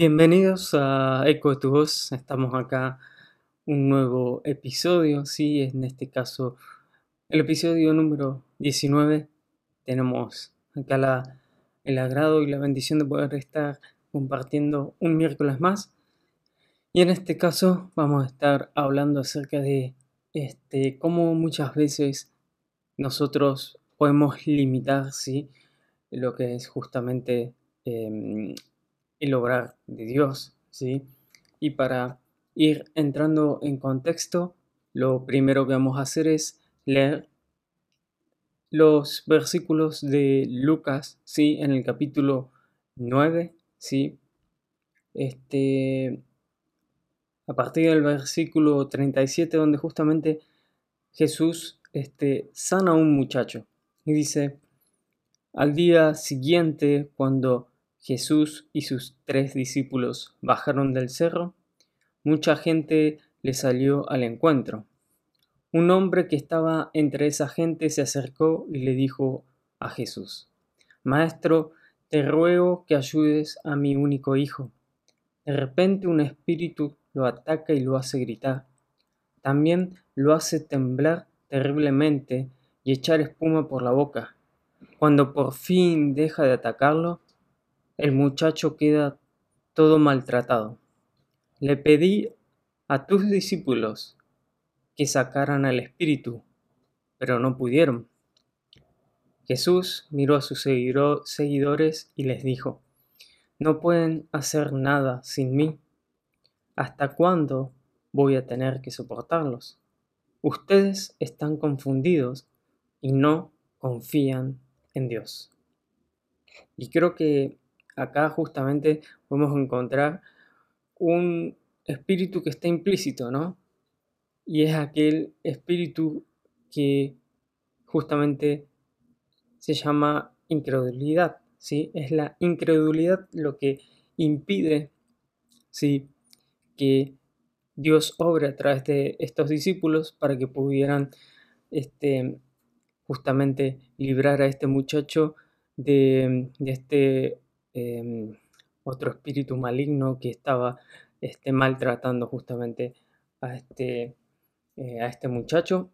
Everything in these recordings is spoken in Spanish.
Bienvenidos a Eco tu Voz. Estamos acá un nuevo episodio, sí, en este caso el episodio número 19. Tenemos acá el agrado y la bendición de poder estar compartiendo un miércoles más. Y en este caso vamos a estar hablando acerca de este, cómo muchas veces nosotros podemos limitar ¿sí? lo que es justamente em, el obrar de Dios. ¿sí? Y para ir entrando en contexto, lo primero que vamos a hacer es leer los versículos de Lucas, ¿sí? En el capítulo 9, ¿sí? Este, a partir del versículo 37, donde justamente Jesús este, sana a un muchacho. Y dice, al día siguiente, cuando Jesús y sus tres discípulos bajaron del cerro, mucha gente le salió al encuentro. Un hombre que estaba entre esa gente se acercó y le dijo a Jesús, Maestro, te ruego que ayudes a mi único hijo. De repente un espíritu lo ataca y lo hace gritar. También lo hace temblar terriblemente y echar espuma por la boca. Cuando por fin deja de atacarlo, el muchacho queda todo maltratado. Le pedí a tus discípulos que sacaran al espíritu, pero no pudieron. Jesús miró a sus seguidores y les dijo, no pueden hacer nada sin mí. ¿Hasta cuándo voy a tener que soportarlos? Ustedes están confundidos y no confían en Dios. Y creo que acá justamente podemos encontrar un espíritu que está implícito, ¿no? Y es aquel espíritu que justamente se llama incredulidad, ¿sí? Es la incredulidad lo que impide, ¿sí? Que Dios obre a través de estos discípulos para que pudieran este, justamente librar a este muchacho de, de este Em, otro espíritu maligno que estaba este, maltratando justamente a este, eh, a este muchacho.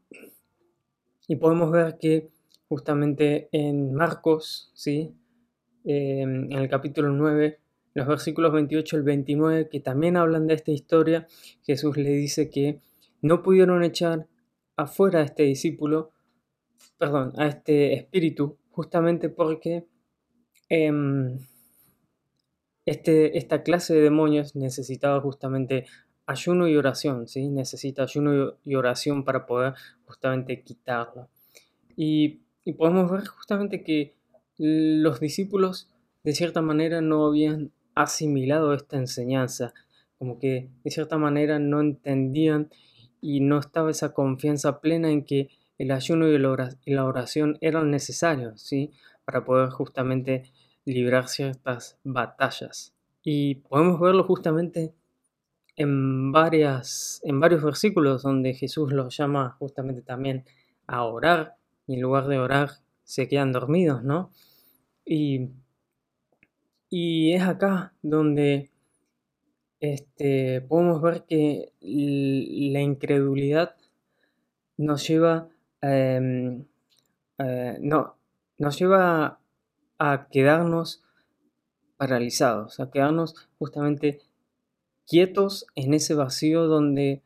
Y podemos ver que justamente en Marcos, ¿sí? Em, en el capítulo 9, los versículos 28 al 29, que también hablan de esta historia, Jesús le dice que no pudieron echar afuera a este discípulo, perdón, a este espíritu, justamente porque em, este, esta clase de demonios necesitaba justamente ayuno y oración, ¿sí? Necesita ayuno y oración para poder justamente quitarlo. Y, podemos ver justamente que los discípulos de cierta manera no habían asimilado esta enseñanza, como que de cierta manera no entendían y no estaba esa confianza plena en que el ayuno y la oración eran necesarios, ¿sí? Para poder justamente librar ciertas batallas. Y podemos verlo justamente en, varias, en varios versículos donde Jesús los llama justamente también a orar y en lugar de orar se quedan dormidos, ¿no? Y, y es acá donde este, podemos ver que la incredulidad nos lleva, em, eh, no, nos lleva a quedarnos paralizados, a quedarnos justamente quietos en ese vacío donde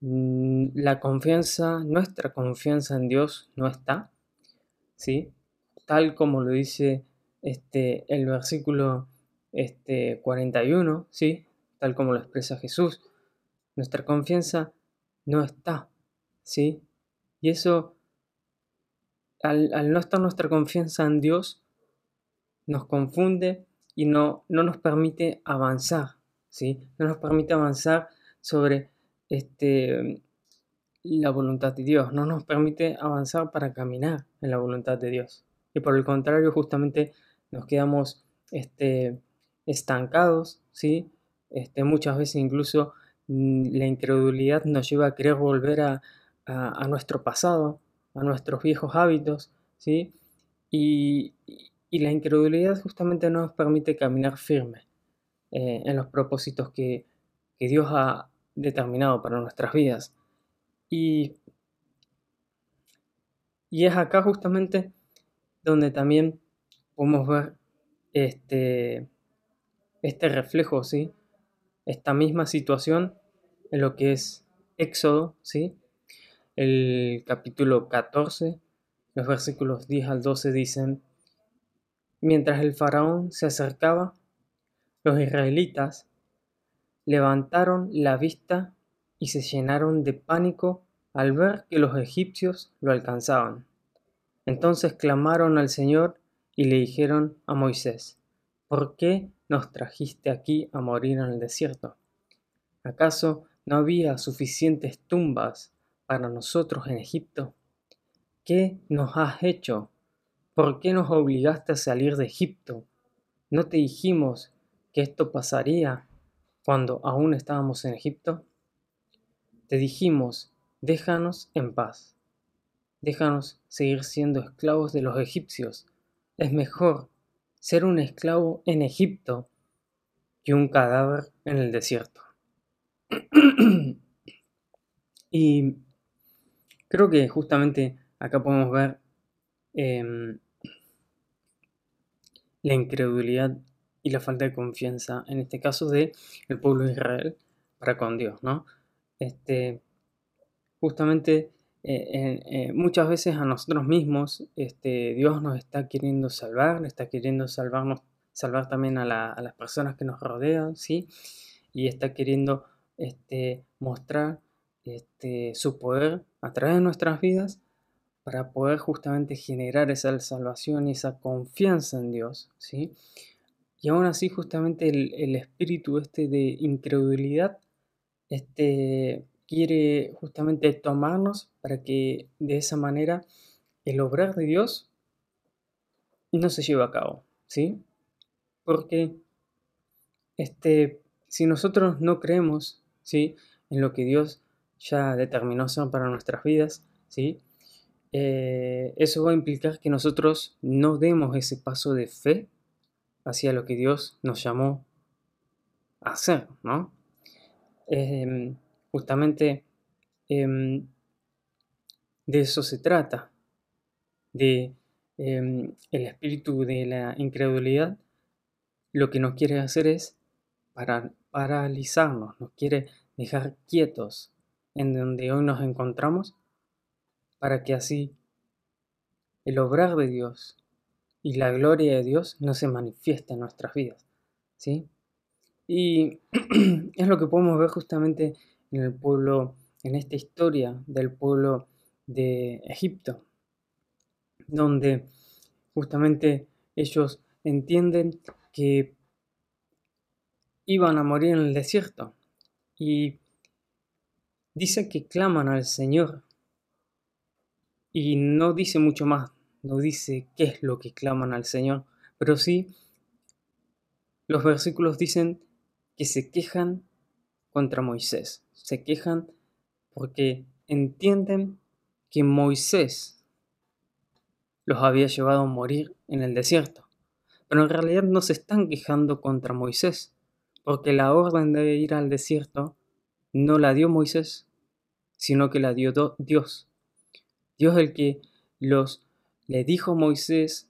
mm, la confianza, nuestra confianza en Dios no está, ¿sí? Tal como lo dice este, el versículo este, 41, ¿sí? Tal como lo expresa Jesús, nuestra confianza no está, ¿sí? Y eso, al, no estar nuestra confianza en Dios, nos confunde y no, no nos permite avanzar, ¿sí? No nos permite avanzar sobre este, la voluntad de Dios, no nos permite avanzar para caminar en la voluntad de Dios. Y por el contrario, justamente nos quedamos este, estancados, ¿sí? Este, muchas veces incluso mm, la incredulidad nos lleva a querer volver a, a, nuestro pasado, a nuestros viejos hábitos, ¿sí? Y, y la incredulidad justamente no nos permite caminar firme eh, en los propósitos que, que Dios ha determinado para nuestras vidas. Y, y es acá justamente donde también podemos ver este, este reflejo, ¿sí? Esta misma situación en lo que es Éxodo, ¿sí? El capítulo 14, los versículos 10 al 12 dicen, mientras el faraón se acercaba, los israelitas levantaron la vista y se llenaron de pánico al ver que los egipcios lo alcanzaban. Entonces clamaron al Señor y le dijeron a Moisés, ¿por qué nos trajiste aquí a morir en el desierto? ¿Acaso no había suficientes tumbas para nosotros en Egipto? ¿Qué nos has hecho? ¿Por qué nos obligaste a salir de Egipto? ¿No te dijimos que esto pasaría cuando aún estábamos en Egipto? Te dijimos, déjanos en paz. Déjanos seguir siendo esclavos de los egipcios es mejor ser un esclavo en Egipto que un cadáver en el desierto. y creo que justamente acá podemos ver em, la incredulidad y la falta de confianza, en este caso de el pueblo de Israel para con Dios, ¿no? Este, justamente eh, eh, muchas veces a nosotros mismos este, Dios nos está queriendo salvar, está queriendo salvarnos, salvar también a, las personas que nos rodean, ¿sí? Y está queriendo este, mostrar este, su poder a través de nuestras vidas para poder justamente generar esa salvación y esa confianza en Dios, ¿sí? Y aún así justamente el, el espíritu este de incredulidad este, quiere justamente tomarnos para que de esa manera el obrar de Dios no se lleve a cabo, ¿sí? Porque este, si nosotros no creemos, ¿sí? En lo que Dios ya determinó son para nuestras vidas, ¿sí? Eh, eso va a implicar que nosotros no demos ese paso de fe hacia lo que Dios nos llamó a hacer, ¿no? Em, justamente em, de eso se trata, de em, el espíritu de la incredulidad, lo que nos quiere hacer es para, paralizarnos, nos quiere dejar quietos en donde hoy nos encontramos, para que así el obrar de Dios y la gloria de Dios no se manifieste en nuestras vidas. ¿sí? Y es lo que podemos ver justamente en el pueblo, en esta historia del pueblo de Egipto, donde justamente ellos entienden que iban a morir en el desierto y dice que claman al Señor y no dice mucho más, no dice qué es lo que claman al Señor, pero sí los versículos dicen que se quejan contra Moisés se quejan porque entienden que Moisés los había llevado a morir en el desierto. Pero en realidad no se están quejando contra Moisés, porque la orden de ir al desierto no la dio Moisés, sino que la dio Dios. Dios el que los le dijo a Moisés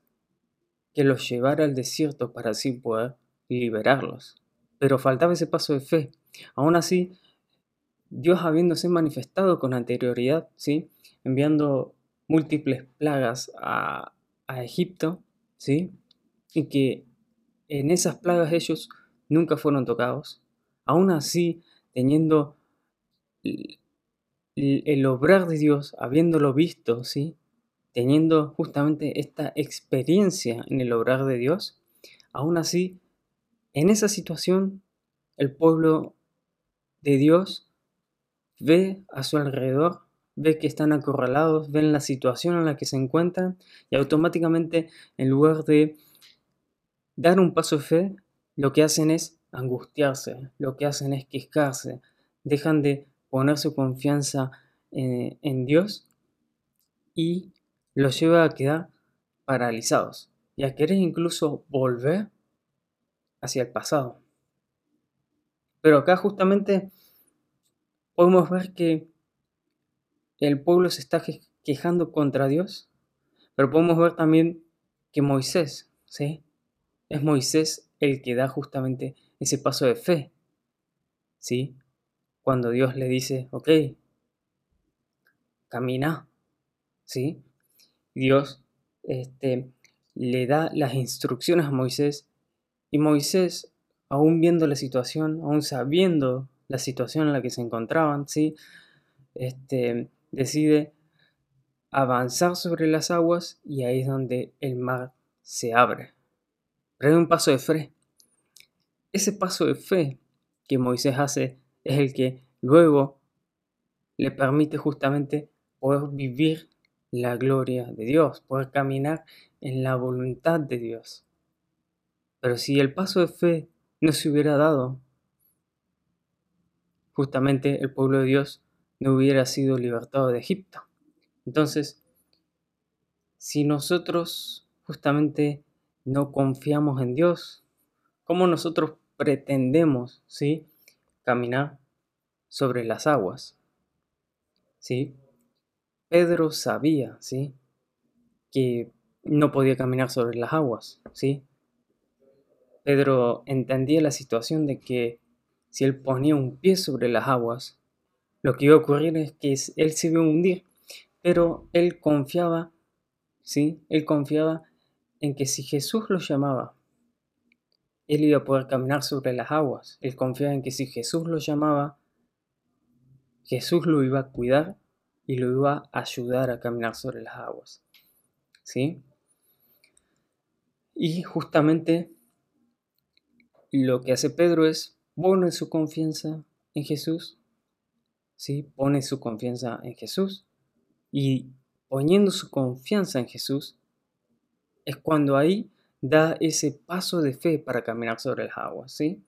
que los llevara al desierto para así poder liberarlos. Pero faltaba ese paso de fe. Aún así, Dios habiéndose manifestado con anterioridad, ¿sí? enviando múltiples plagas a, Egipto, ¿sí? y que en esas plagas ellos nunca fueron tocados, aún así teniendo el, obrar de Dios, habiéndolo visto, ¿sí? teniendo justamente esta experiencia en el obrar de Dios, aún así, en esa situación, el pueblo de Dios ve a su alrededor, ve que están acorralados, ven la situación en la que se encuentran y automáticamente en lugar de dar un paso de fe, lo que hacen es angustiarse, lo que hacen es quejarse, dejan de poner su confianza en, en Dios y los lleva a quedar paralizados y a querer incluso volver hacia el pasado. Pero acá justamente podemos ver que el pueblo se está quejando contra Dios, pero podemos ver también que Moisés, ¿sí? Es Moisés el que da justamente ese paso de fe, ¿sí? Cuando Dios le dice, ok, camina, ¿sí? Dios este, le da las instrucciones a Moisés y Moisés, aún viendo la situación, aún sabiendo la situación en la que se encontraban, ¿sí? Este, decide avanzar sobre las aguas y ahí es donde el mar se abre. Pero hay un paso de fe. Ese paso de fe que Moisés hace es el que luego le permite justamente poder vivir la gloria de Dios, poder caminar en la voluntad de Dios. Pero si el paso de fe no se hubiera dado, justamente el pueblo de Dios no hubiera sido libertado de Egipto. Entonces, si nosotros justamente no confiamos en Dios, ¿cómo nosotros pretendemos, ¿sí? Caminar sobre las aguas? ¿Sí? Pedro sabía, ¿sí? que no podía caminar sobre las aguas, ¿sí? Pedro entendía la situación de que si él ponía un pie sobre las aguas, lo que iba a ocurrir es que él se iba a hundir, pero él confiaba, ¿sí? Él confiaba en que si Jesús lo llamaba, él iba a poder caminar sobre las aguas. Él confiaba en que si Jesús lo llamaba, Jesús lo iba a cuidar y lo iba a ayudar a caminar sobre las aguas. ¿Sí? Y justamente lo que hace Pedro es pone su confianza en Jesús, ¿sí? Pone su confianza en Jesús y poniendo su confianza en Jesús es cuando ahí da ese paso de fe para caminar sobre las aguas, ¿sí?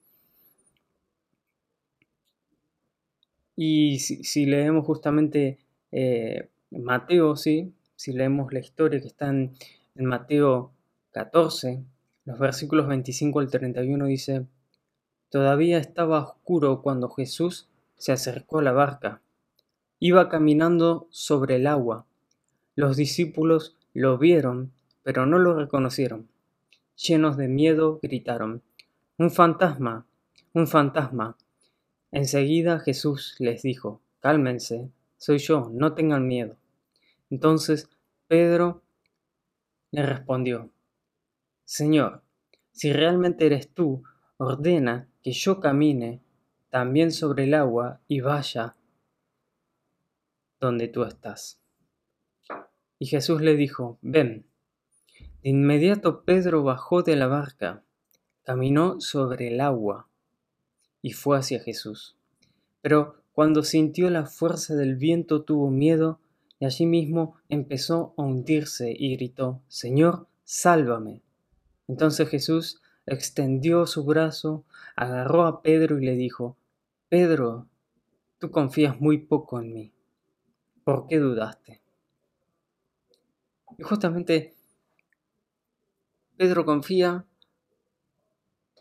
Y si, leemos justamente eh, Mateo, ¿sí? Si leemos la historia que está en Mateo 14, los versículos 25 al 31 dice, Todavía estaba oscuro cuando Jesús se acercó a la barca. Iba caminando sobre el agua. Los discípulos lo vieron, pero no lo reconocieron. Llenos de miedo, gritaron, Un fantasma, un fantasma. Enseguida Jesús les dijo, Cálmense, soy yo, no tengan miedo. Entonces Pedro le respondió, Señor, si realmente eres tú, ordena que yo camine también sobre el agua y vaya donde tú estás. Y Jesús le dijo, ven. Inmediato Pedro bajó de la barca, caminó sobre el agua y fue hacia Jesús. Pero cuando sintió la fuerza del viento tuvo miedo y allí mismo empezó a hundirse y gritó, Señor, sálvame. Entonces Jesús extendió su brazo, agarró a Pedro y le dijo, Pedro, tú confías muy poco en mí. ¿Por qué dudaste? Y justamente Pedro confía,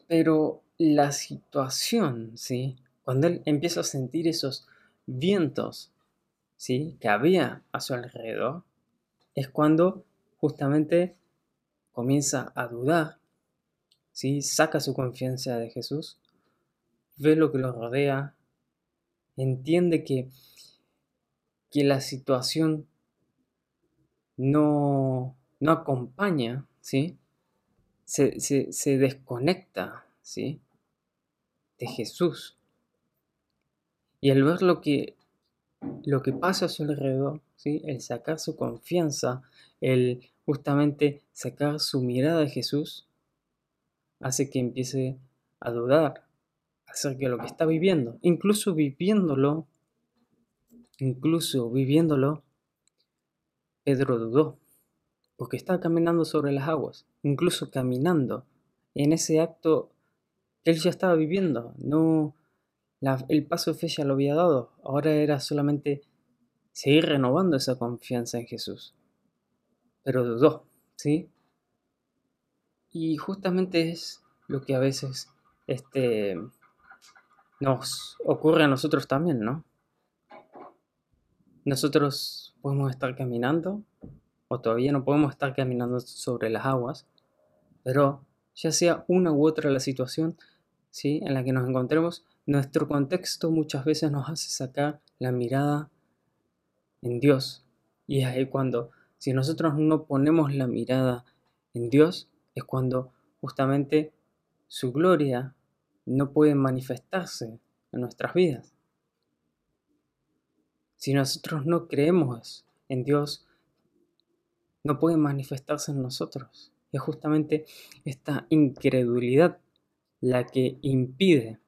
pero la situación, ¿sí? Cuando él empieza a sentir esos vientos, ¿sí? Que había a su alrededor, es cuando justamente comienza a dudar, ¿sí? saca su confianza de Jesús, ve lo que lo rodea, entiende que, que la situación no, no acompaña, ¿sí? Se, se, desconecta ¿sí? de Jesús. Y al ver lo que, lo que pasa a su alrededor, ¿sí? el sacar su confianza, el justamente sacar su mirada de Jesús hace que empiece a dudar acerca de lo que está viviendo. Incluso viviéndolo, incluso viviéndolo, Pedro dudó, porque estaba caminando sobre las aguas, incluso caminando en ese acto él ya estaba viviendo. No, el paso de fe ya lo había dado, ahora era solamente seguir renovando esa confianza en Jesús pero dudó, ¿sí? Y justamente es lo que a veces este, nos ocurre a nosotros también, ¿no? Nosotros podemos estar caminando o todavía no podemos estar caminando sobre las aguas, pero ya sea una u otra la situación ¿sí? en la que nos encontremos, nuestro contexto muchas veces nos hace sacar la mirada en Dios. Y es ahí cuando, si nosotros no ponemos la mirada en Dios, es cuando justamente su gloria no puede manifestarse en nuestras vidas. Si nosotros no creemos en Dios, no puede manifestarse en nosotros. Es justamente esta incredulidad la que impide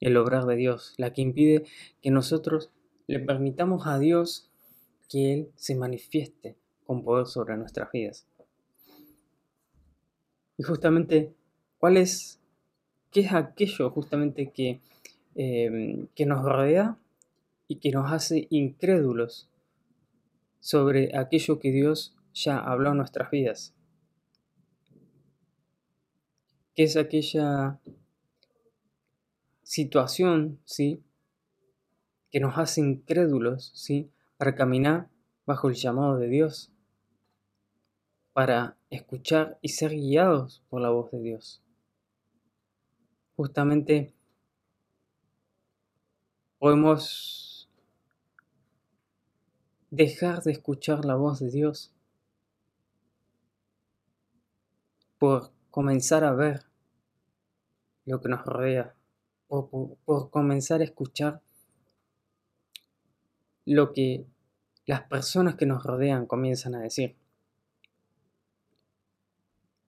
el obrar de Dios, la que impide que nosotros le permitamos a Dios que Él se manifieste con poder sobre nuestras vidas. Y justamente, ¿cuál es, qué es aquello justamente que, em, que nos rodea y que nos hace incrédulos sobre aquello que Dios ya habló nuestras vidas? ¿Qué es aquella situación, ¿sí? Que nos hace incrédulos, ¿sí? Para caminar bajo el llamado de Dios, para escuchar y ser guiados por la voz de Dios. Justamente podemos dejar de escuchar la voz de Dios por comenzar a ver lo que nos rodea, por, por comenzar a escuchar lo que las personas que nos rodean comienzan a decir.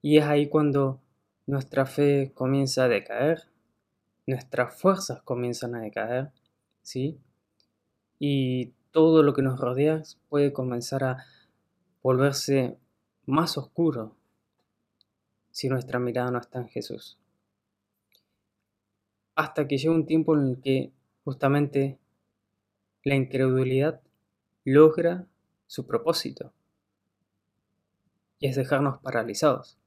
Y es ahí cuando nuestra fe comienza a decaer, nuestras fuerzas comienzan a decaer, ¿sí? Y todo lo que nos rodea puede comenzar a volverse más oscuro si nuestra mirada no está en Jesús. Hasta que llega un tiempo en el que justamente la incredulidad logra su propósito y es dejarnos paralizados.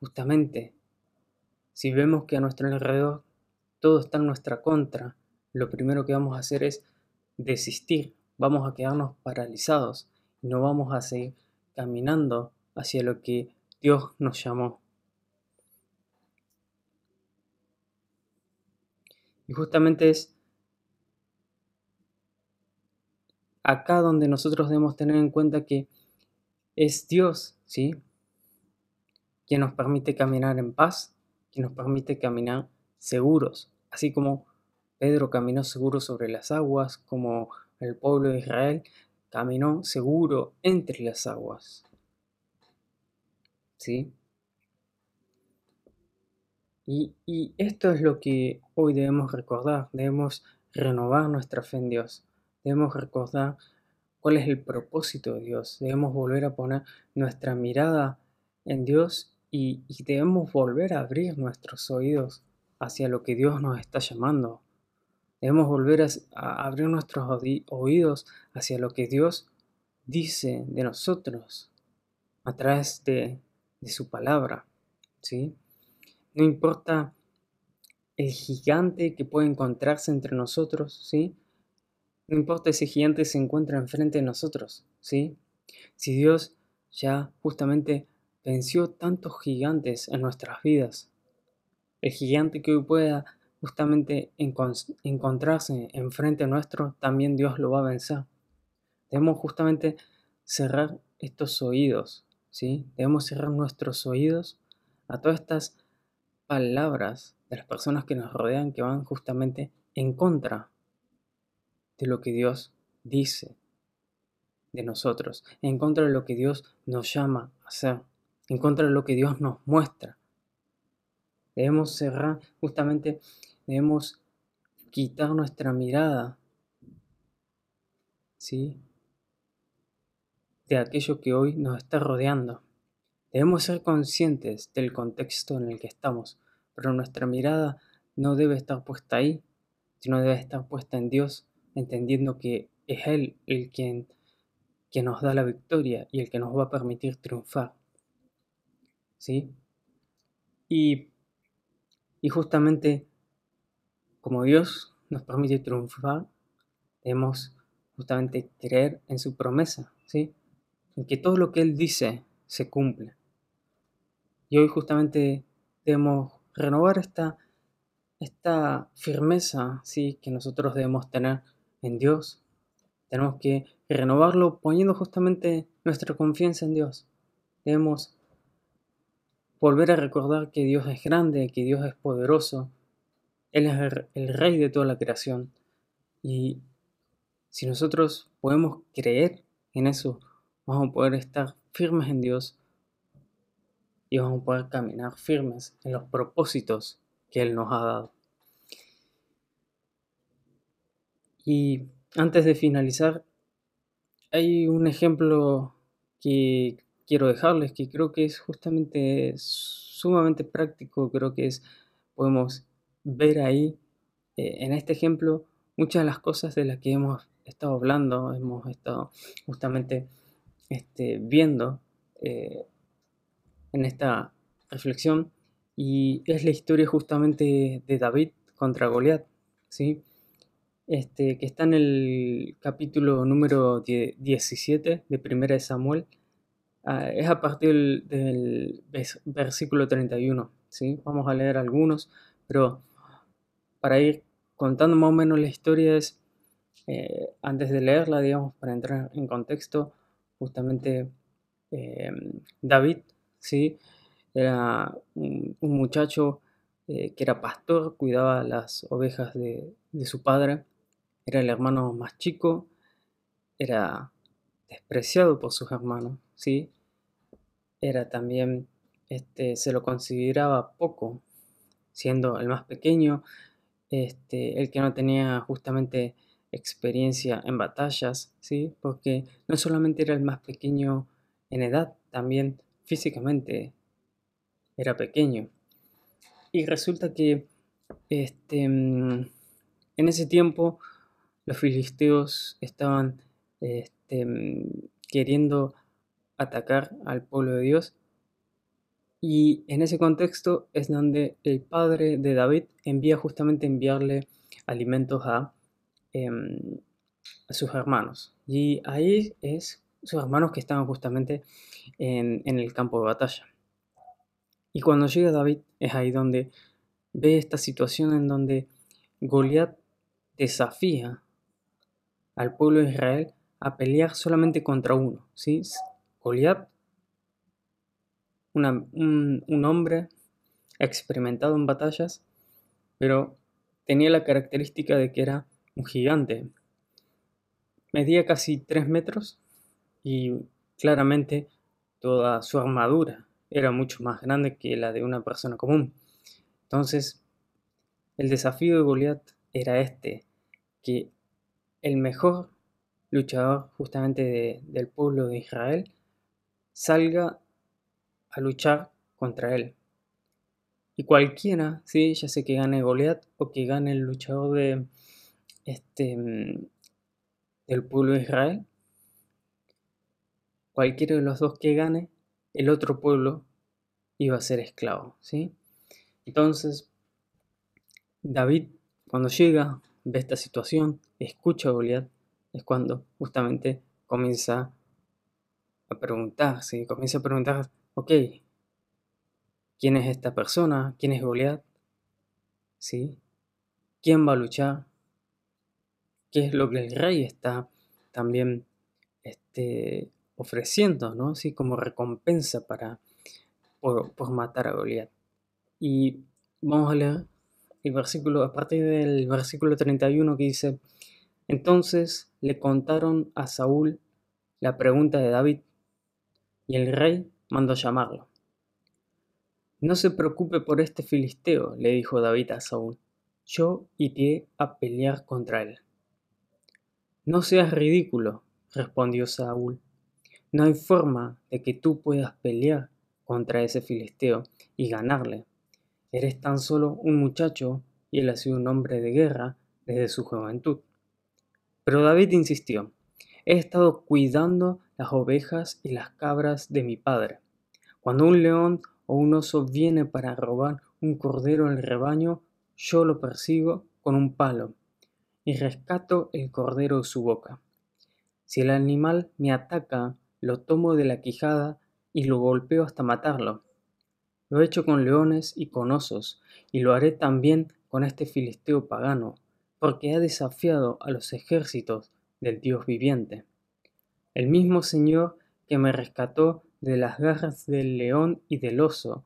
Justamente, si vemos que a nuestro alrededor todo está en nuestra contra, lo primero que vamos a hacer es desistir, vamos a quedarnos paralizados no vamos a seguir caminando hacia lo que Dios nos llamó. Y justamente es acá donde nosotros debemos tener en cuenta que es Dios, ¿sí? quien nos permite caminar en paz, quien nos permite caminar seguros, así como Pedro caminó seguro sobre las aguas, como el pueblo de Israel caminó seguro entre las aguas. ¿Sí? Y, y, esto es lo que hoy debemos recordar, debemos renovar nuestra fe en Dios, debemos recordar cuál es el propósito de Dios, debemos volver a poner nuestra mirada en Dios y, debemos volver a abrir nuestros oídos hacia lo que Dios nos está llamando. Debemos volver a, abrir nuestros oídos hacia lo que Dios dice de nosotros a través de, de su palabra. ¿sí? No importa el gigante que puede encontrarse entre nosotros, ¿sí? No importa ese gigante se encuentra enfrente de nosotros, ¿sí? Si Dios ya justamente venció tantos gigantes en nuestras vidas. El gigante que hoy pueda justamente encontrarse enfrente nuestro, también Dios lo va a vencer. Debemos justamente cerrar estos oídos, Debemos cerrar nuestros oídos a todas estas palabras de las personas que nos rodean que van justamente en contra de lo que Dios dice de nosotros, en contra de lo que Dios nos llama a hacer en contra de lo que Dios nos muestra. Debemos cerrar, justamente debemos quitar nuestra mirada, ¿sí? De aquello que hoy nos está rodeando. Debemos ser conscientes del contexto en el que estamos, pero nuestra mirada no debe estar puesta ahí, sino debe estar puesta en Dios, entendiendo que es Él el quien, que nos da la victoria y el que nos va a permitir triunfar. ¿sí? Y, y justamente como Dios nos permite triunfar, debemos justamente creer en su promesa, ¿sí? En que todo lo que Él dice se cumple. Y hoy justamente debemos renovar esta, esta firmeza, ¿sí? Que nosotros debemos tener en Dios. Tenemos que renovarlo poniendo justamente nuestra confianza en Dios. Debemos volver a recordar que Dios es grande, que Dios es poderoso. Él es el, rey de toda la creación. Y si nosotros podemos creer en eso, vamos a poder estar firmes en Dios y vamos a poder caminar firmes en los propósitos que Él nos ha dado. Y antes de finalizar, hay un ejemplo que quiero dejarles que creo que es justamente sumamente práctico, creo que es, podemos ver ahí eh, en este ejemplo muchas de las cosas de las que hemos estado hablando, hemos estado justamente este, viendo eh, en esta reflexión y es la historia justamente de David contra Goliat, ¿sí? Este, que está en el capítulo número 17 de Primera de Samuel, ah, es a partir del, versículo 31, ¿sí? Vamos a leer algunos, pero para ir contando más o menos la historia es eh, antes de leerla, digamos, para entrar en contexto, justamente eh, David, ¿sí? Era un, muchacho eh, que era pastor, cuidaba las ovejas de, su padre, era el hermano más chico, era despreciado por sus hermanos, ¿sí? Era también, este, se lo consideraba poco, siendo el más pequeño, este, el que no tenía justamente experiencia en batallas, ¿sí? Porque no solamente era el más pequeño en edad, también físicamente era pequeño. Y resulta que este, mm, en ese tiempo los filisteos estaban este, mm, queriendo atacar al pueblo de Dios. Y en ese contexto es donde el padre de David envía justamente enviarle alimentos a A sus hermanos. Y ahí es sus hermanos que estaban justamente en, el campo de batalla. Y cuando llega David es ahí donde ve esta situación en donde Goliat desafía al pueblo de Israel a pelear solamente contra uno. ¿sí? Goliat, un, un hombre experimentado en batallas, pero tenía la característica de que era un gigante. Medía casi 3 metros y claramente toda su armadura era mucho más grande que la de una persona común. Entonces, el desafío de Goliat era este, que el mejor luchador justamente del pueblo de Israel salga a luchar contra él. Y cualquiera, ¿sí? ya sea que gane Goliat o que gane el luchador de, este, mm, del pueblo de Israel, cualquiera de los dos que gane, el otro pueblo iba a ser esclavo, ¿sí? Entonces, David, cuando llega, ve esta situación, escucha a Goliat, es cuando justamente comienza a preguntarse, comienza a preguntar, ok, ¿quién es esta persona? ¿Quién es Goliat? ¿Sí? ¿Quién va a luchar? Qué es lo que el rey está también este, ofreciendo, ¿no? Así como recompensa para, por, matar a Goliat. Y vamos a leer el versículo, a partir del versículo 31 que dice, entonces le contaron a Saúl la pregunta de David y el rey mandó llamarlo. No se preocupe por este filisteo, le dijo David a Saúl, yo iré a pelear contra él. No seas ridículo, respondió Saúl. No hay forma de que tú puedas pelear contra ese filisteo y ganarle. Eres tan solo un muchacho y él ha sido un hombre de guerra desde su juventud. Pero David insistió, he estado cuidando las ovejas y las cabras de mi padre. Cuando un león o un oso viene para robar un cordero del rebaño, yo lo persigo con un palo y rescato el cordero de su boca. Si el animal me ataca, lo tomo de la quijada y lo golpeo hasta matarlo. Lo he hecho con leones y con osos, y lo haré también con este filisteo pagano, porque ha desafiado a los ejércitos del Dios viviente. El mismo Señor que me rescató de las garras del león y del oso,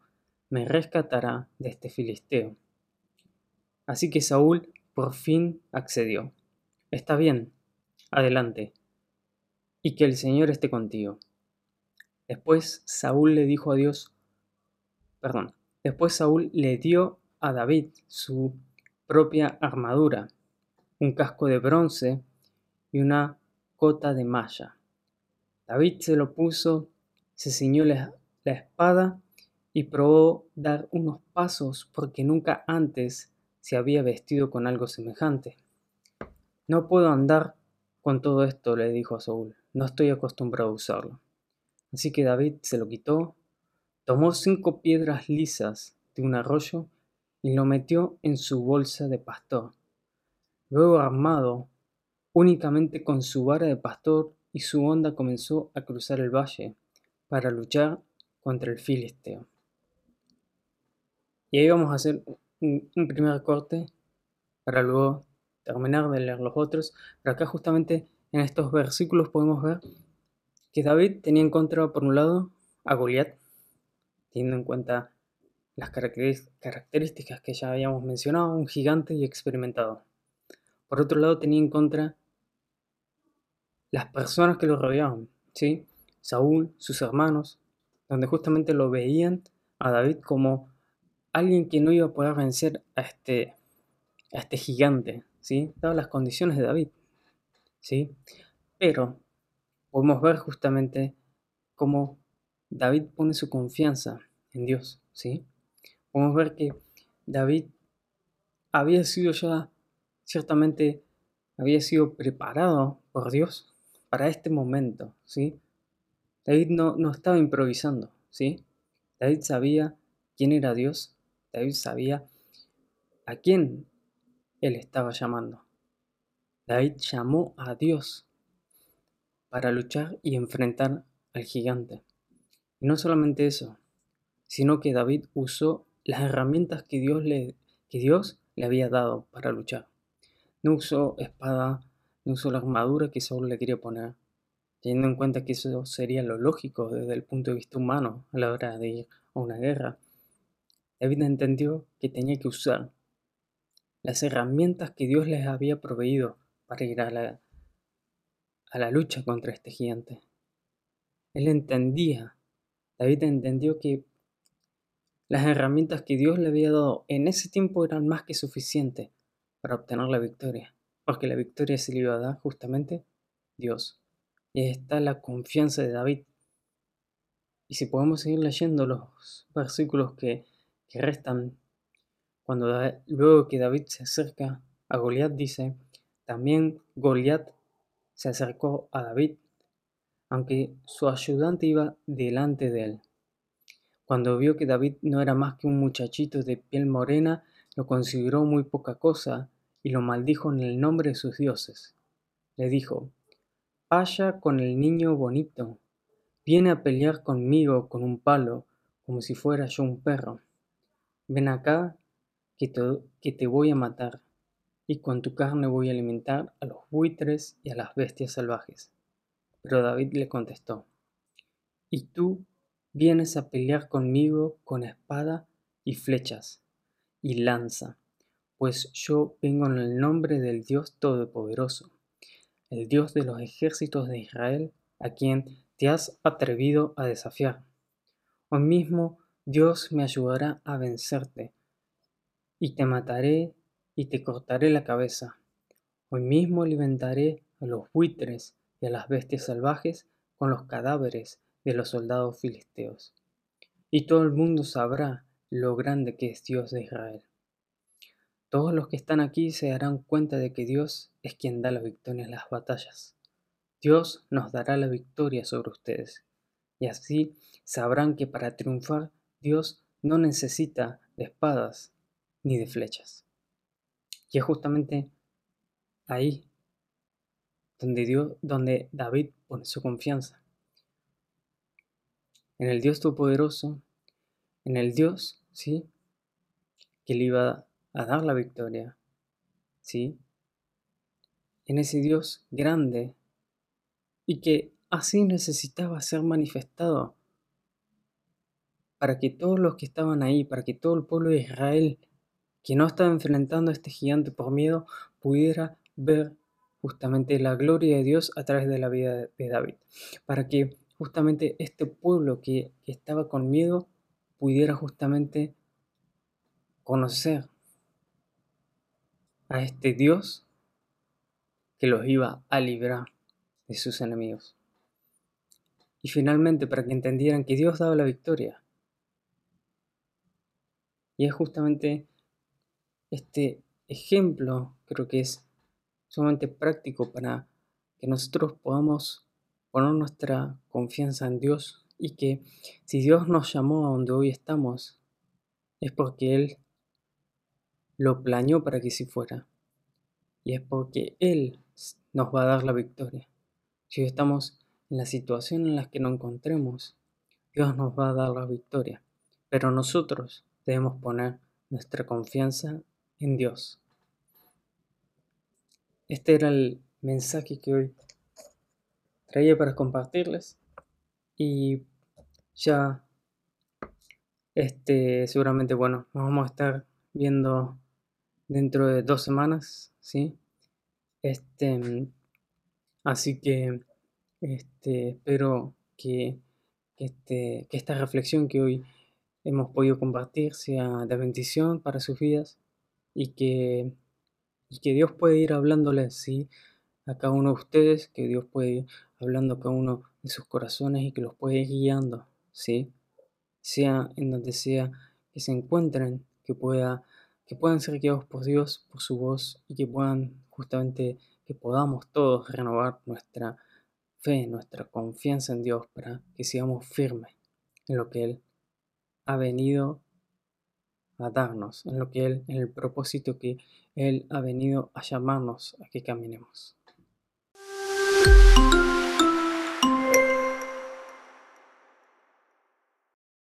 me rescatará de este filisteo. Así que Saúl por fin accedió. Está bien, adelante, y que el Señor esté contigo. Después Saúl le dijo a Dios, perdón, después Saúl le dio a David su propia armadura, un casco de bronce y una cota de malla. David se lo puso, se ciñó la, la espada y probó dar unos pasos porque nunca antes se había vestido con algo semejante. No puedo andar con todo esto, le dijo a Saúl, no estoy acostumbrado a usarlo. Así que David se lo quitó, tomó cinco piedras lisas de un arroyo y lo metió en su bolsa de pastor. Luego armado únicamente con su vara de pastor y su onda comenzó a cruzar el valle para luchar contra el filisteo. Y ahí vamos a hacer un, primer corte para luego terminar de leer los otros. Pero acá justamente en estos versículos podemos ver que David tenía en contra, por un lado, a Goliat, teniendo en cuenta las características que ya habíamos mencionado, un gigante y experimentado. Por otro lado, tenía en contra las personas que lo rodeaban, ¿sí? Saúl, sus hermanos, donde justamente lo veían a David como alguien que no iba a poder vencer a este, a este gigante, ¿sí? Dadas las condiciones de David, ¿sí? Pero podemos ver justamente cómo David pone su confianza en Dios, ¿sí? Podemos ver que David había sido ya, ciertamente, había sido preparado por Dios para este momento, ¿sí? David no, no estaba improvisando, ¿sí? David sabía quién era Dios, David sabía a quién él estaba llamando. David llamó a Dios para luchar y enfrentar al gigante. Y no solamente eso, sino que David usó las herramientas que Dios le, que Dios le había dado para luchar. No usó espada, no usó la armadura que Saúl le quería poner, teniendo en cuenta que eso sería lo lógico desde el punto de vista humano a la hora de ir a una guerra. David entendió que tenía que usar las herramientas que Dios les había proveído para ir a la, a la lucha contra este gigante. Él entendía, David entendió que las herramientas que Dios le había dado en ese tiempo eran más que suficientes para obtener la victoria, porque la victoria se le iba a dar justamente Dios. Y ahí está la confianza de David. Y si podemos seguir leyendo los versículos que, que restan, cuando luego que David se acerca a Goliat dice, también Goliat se acercó a David, aunque su ayudante iba delante de él. Cuando vio que David no era más que un muchachito de piel morena, lo consideró muy poca cosa y lo maldijo en el nombre de sus dioses. Le dijo, Vaya con el niño bonito, viene a pelear conmigo con un palo, como si fuera yo un perro. Ven acá, que te, voy a matar y con tu carne voy a alimentar a los buitres y a las bestias salvajes. Pero David le contestó, ¿y tú vienes a pelear conmigo con espada y flechas y lanza? Pues yo vengo en el nombre del Dios Todopoderoso, el Dios de los ejércitos de Israel, a quien te has atrevido a desafiar. Hoy mismo Dios me ayudará a vencerte, y te mataré y te cortaré la cabeza. Hoy mismo alimentaré a los buitres y a las bestias salvajes con los cadáveres de los soldados filisteos. Y todo el mundo sabrá lo grande que es Dios de Israel. Todos los que están aquí se darán cuenta de que Dios es quien da la victoria en las batallas. Dios nos dará la victoria sobre ustedes. Y así sabrán que para triunfar Dios no necesita de espadas ni de flechas. Y es justamente ahí donde, Dios, donde David pone su confianza. En el Dios Todopoderoso, en el Dios, ¿sí? Que le iba a dar la victoria, ¿sí? En ese Dios grande y que así necesitaba ser manifestado para que todos los que estaban ahí, para que todo el pueblo de Israel que no estaba enfrentando a este gigante por miedo, pudiera ver justamente la gloria de Dios a través de la vida de David, para que justamente este pueblo que, estaba con miedo pudiera justamente conocer a este Dios que los iba a librar de sus enemigos. Y finalmente para que entendieran que Dios daba la victoria. Y es justamente este ejemplo, creo que es sumamente práctico para que nosotros podamos poner nuestra confianza en Dios y que si Dios nos llamó a donde hoy estamos, es porque Él lo planeó para que así fuera. Y es porque Él nos va a dar la victoria. Si estamos en la situación en la que nos encontremos, Dios nos va a dar la victoria. Pero nosotros debemos poner nuestra confianza en Dios. Este era el mensaje que hoy traía para compartirles y ya este seguramente bueno nos vamos a estar viendo dentro de dos semanas sí este así que este espero que, este, que esta reflexión que hoy hemos podido compartir sea de bendición para sus vidas y que y que Dios puede ir hablándole ¿sí? a cada uno de ustedes, que Dios puede ir hablando a cada uno de sus corazones y que los puede ir guiando, ¿sí? sea en donde sea que se encuentren, que, pueda, que puedan ser guiados por Dios, por su voz y que puedan justamente, que podamos todos renovar nuestra fe, nuestra confianza en Dios para que sigamos firmes en lo que Él ha venido a darnos, en lo que Él, en el propósito que Él ha venido a llamarnos a que caminemos.